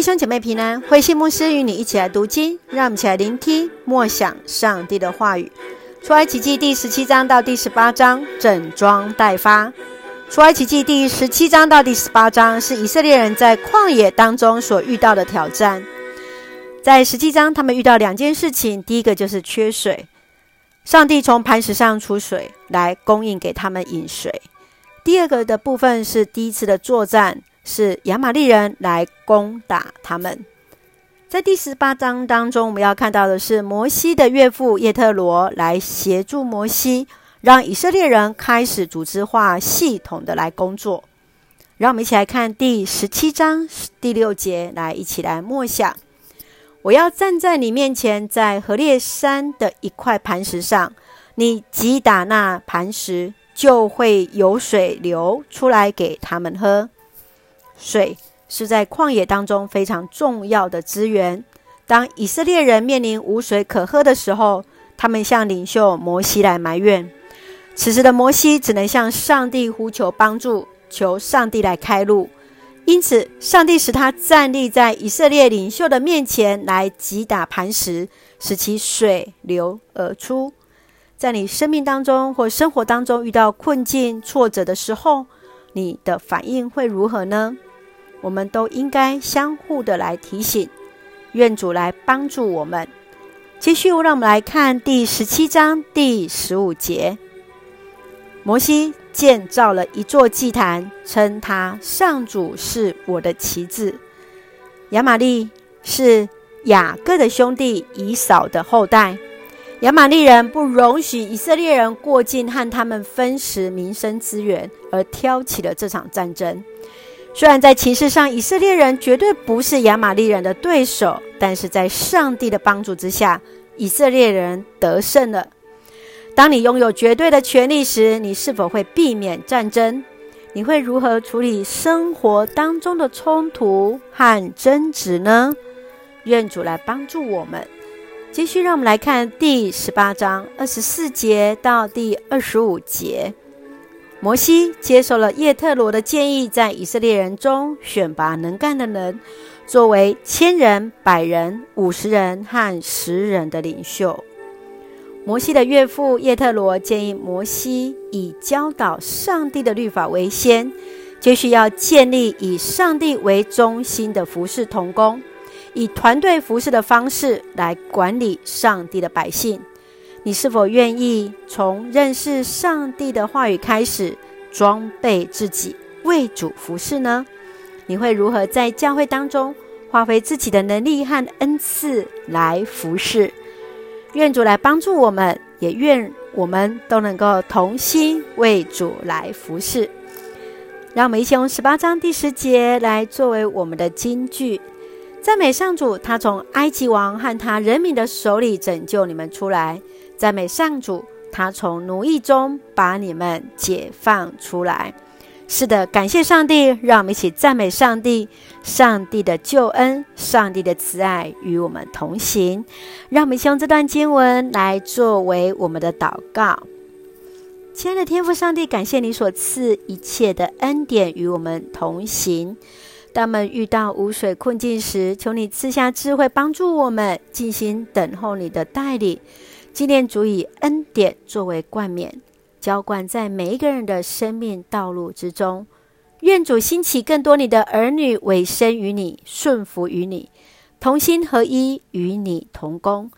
弟兄姐妹平安，慧馨牧师与你一起来读经，让我们一起来聆听默想上帝的话语。出埃及记第十七章到第十八章，整装待发。出埃及记第十七章到第十八章是以色列人在旷野当中所遇到的挑战。在十七章，他们遇到两件事情，第一个就是缺水，上帝从磐石上出水来供应给他们饮水。第二个的部分是第一次的作战。是亚玛利人来攻打他们。在第十八章当中，我们要看到的是摩西的岳父叶特罗来协助摩西，让以色列人开始组织化、系统的来工作。让我们一起来看第十七章第六节，来一起来默想。我要站在你面前，在何烈山的一块磐石上，你击打那磐石，就会有水流出来给他们喝。水是在旷野当中非常重要的资源。当以色列人面临无水可喝的时候，他们向领袖摩西来埋怨。此时的摩西只能向上帝呼求帮助，求上帝来开路。因此，上帝使他站立在以色列领袖的面前，来击打磐石，使其水流而出。在你生命当中或生活当中遇到困境、挫折的时候，你的反应会如何呢？我们都应该相互的来提醒，愿主来帮助我们。继续，让我们来看第十七章第十五节。摩西建造了一座祭坛，称他上主是我的旗帜。亚玛利是雅各的兄弟以扫的后代。亚玛利人不容许以色列人过境和他们分食民生资源，而挑起了这场战争。虽然在情势上，以色列人绝对不是亚玛力人的对手，但是在上帝的帮助之下，以色列人得胜了。当你拥有绝对的权力时，你是否会避免战争？你会如何处理生活当中的冲突和争执呢？愿主来帮助我们。继续，让我们来看第十八章二十四节到第二十五节。摩西接受了叶特罗的建议，在以色列人中选拔能干的人，作为千人、百人、五十人和十人的领袖。摩西的岳父叶特罗建议摩西以教导上帝的律法为先，就需要建立以上帝为中心的服事同工，以团队服事的方式来管理上帝的百姓。你是否愿意从认识上帝的话语开始，装备自己为主服事呢？你会如何在教会当中发挥自己的能力和恩赐来服事？愿主来帮助我们，也愿我们都能够同心为主来服事。让我们一起用十八章第十节来作为我们的金句：赞美上主，他从埃及王和他人民的手里拯救你们出来。赞美上主，他从奴役中把你们解放出来。是的，感谢上帝，让我们一起赞美上帝，上帝的救恩，上帝的慈爱与我们同行。让我们先用这段经文来作为我们的祷告。亲爱的天父上帝，感谢你所赐一切的恩典与我们同行。当我们遇到无水困境时，求你赐下智慧，帮助我们静心等候你的带领。纪念主以恩典作为冠冕，浇灌在每一个人的生命道路之中。愿主兴起更多你的儿女，委身于你，顺服于你，同心合一，与你同工。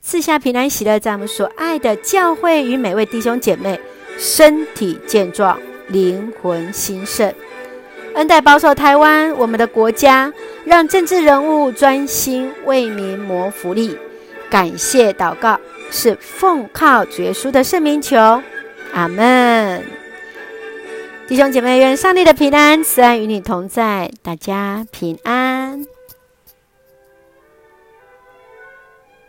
赐下平安喜乐，在我们所爱的教会与每位弟兄姐妹身体健壮，灵魂兴盛。恩待保守台湾，我们的国家，让政治人物专心为民谋福利。感谢祷告。是奉靠主耶稣的圣名求，阿门。弟兄姐妹，愿上帝的平安慈爱与你同在，大家平安。